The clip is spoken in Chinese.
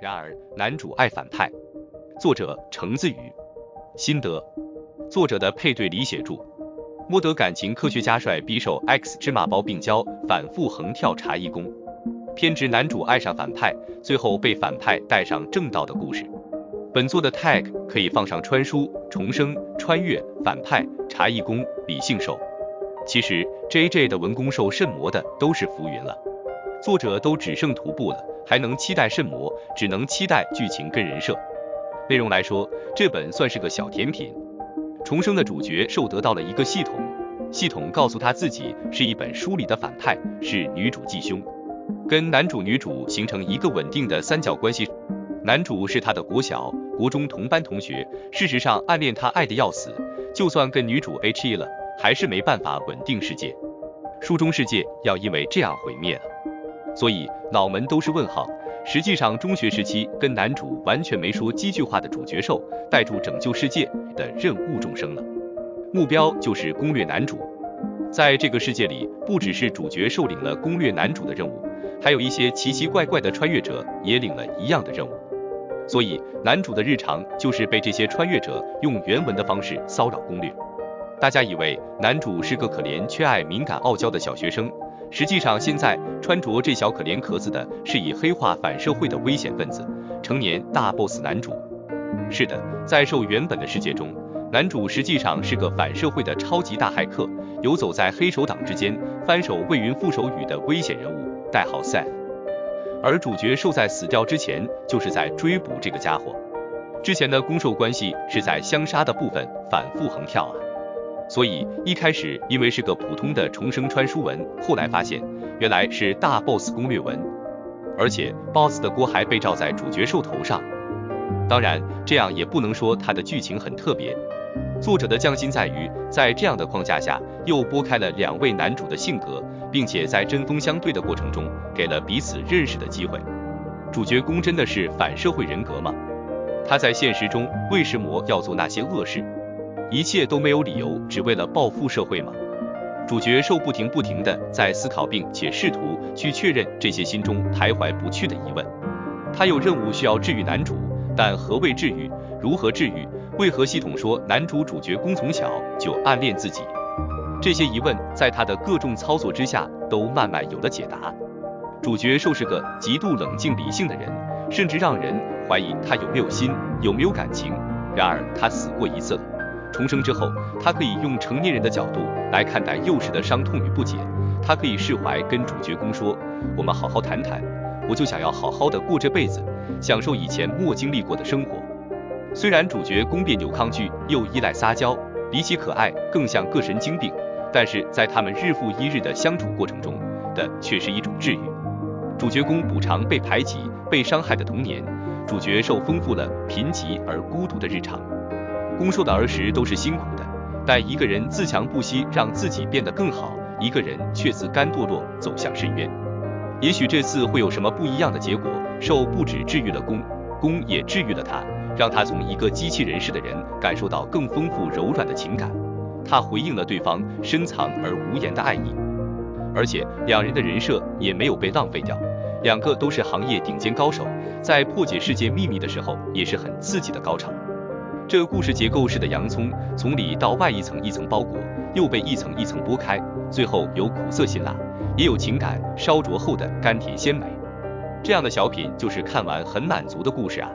然而男主爱反派。作者程子宇。心得：作者的配对里写注：摸得感情科学家帅逼受 X 芝麻包病娇，反复横跳茶艺工。偏执男主爱上反派，最后被反派带上正道的故事。本作的 tag 可以放上穿书、重生、穿越、反派、茶艺工、理性兽。其实 JJ 的文攻受甚魔的都是浮云了，作者都只剩徒步了，还能期待甚魔？只能期待剧情跟人设。内容来说，这本算是个小甜品。重生的主角受得到了一个系统，系统告诉他自己是一本书里的反派，是女主继兄，跟男主女主形成一个稳定的三角关系。男主是他的国小、国中同班同学，事实上暗恋他爱得要死，就算跟女主 HE 了，还是没办法稳定世界。书中世界要因为这样毁灭了，所以脑门都是问号。实际上中学时期跟男主完全没说几句话的主角受带住拯救世界的任务重生了，目标就是攻略男主。在这个世界里，不只是主角受领了攻略男主的任务，还有一些奇奇怪怪的穿越者也领了一样的任务。所以男主的日常就是被这些穿越者用原文的方式骚扰攻略。大家以为男主是个可怜、缺爱、敏感、傲娇的小学生，实际上现在穿着这小可怜壳子的是以黑化反社会的危险分子，成年大 boss 男主。是的，在受原本的世界中，男主实际上是个反社会的超级大骇客，游走在黑手党之间，翻手为云覆手雨的危险人物，代号 Seth。而主角受在死掉之前，就是在追捕这个家伙。之前的攻受关系是在相杀的部分反复横跳啊，所以一开始因为是个普通的重生穿书文，后来发现原来是大 boss 攻略文，而且 boss 的锅还被罩在主角兽头上。当然，这样也不能说他的剧情很特别。作者的匠心在于，在这样的框架下，又拨开了两位男主的性格，并且在针锋相对的过程中，给了彼此认识的机会。主角攻真的是反社会人格吗？他在现实中为什么要做那些恶事？一切都没有理由，只为了报复社会吗？主角受不停不停的在思考，并且试图去确认这些心中徘徊不去的疑问。他有任务需要治愈男主，但何谓治愈？如何治愈？为何系统说男主主角公从小就暗恋自己？这些疑问在他的各种操作之下都慢慢有了解答。主角受是个极度冷静理性的人，甚至让人怀疑他有没有心，有没有感情。然而他死过一次了，重生之后，他可以用成年人的角度来看待幼时的伤痛与不解。他可以释怀，跟主角公说：“我们好好谈谈，我就想要好好的过这辈子，享受以前没经历过的生活。”虽然主角公别扭抗拒又依赖撒娇，比起可爱更像个神经病，但是在他们日复一日的相处过程中的却是一种治愈。主角公补偿被排挤、被伤害的童年，主角受丰富了贫瘠而孤独的日常。攻受的儿时都是辛苦的，但一个人自强不息，让自己变得更好；一个人却自甘堕落，走向深渊。也许这次会有什么不一样的结果？受不止治愈了攻，攻也治愈了他。让他从一个机器人似的人感受到更丰富柔软的情感，他回应了对方深藏而无言的爱意，而且两人的人设也没有被浪费掉，两个都是行业顶尖高手，在破解世界秘密的时候也是很刺激的高潮。这个故事结构式的洋葱，从里到外一层一层包裹，又被一层一层剥开，最后有苦涩辛辣，也有情感烧灼后的甘甜鲜美。这样的小品就是看完很满足的故事啊。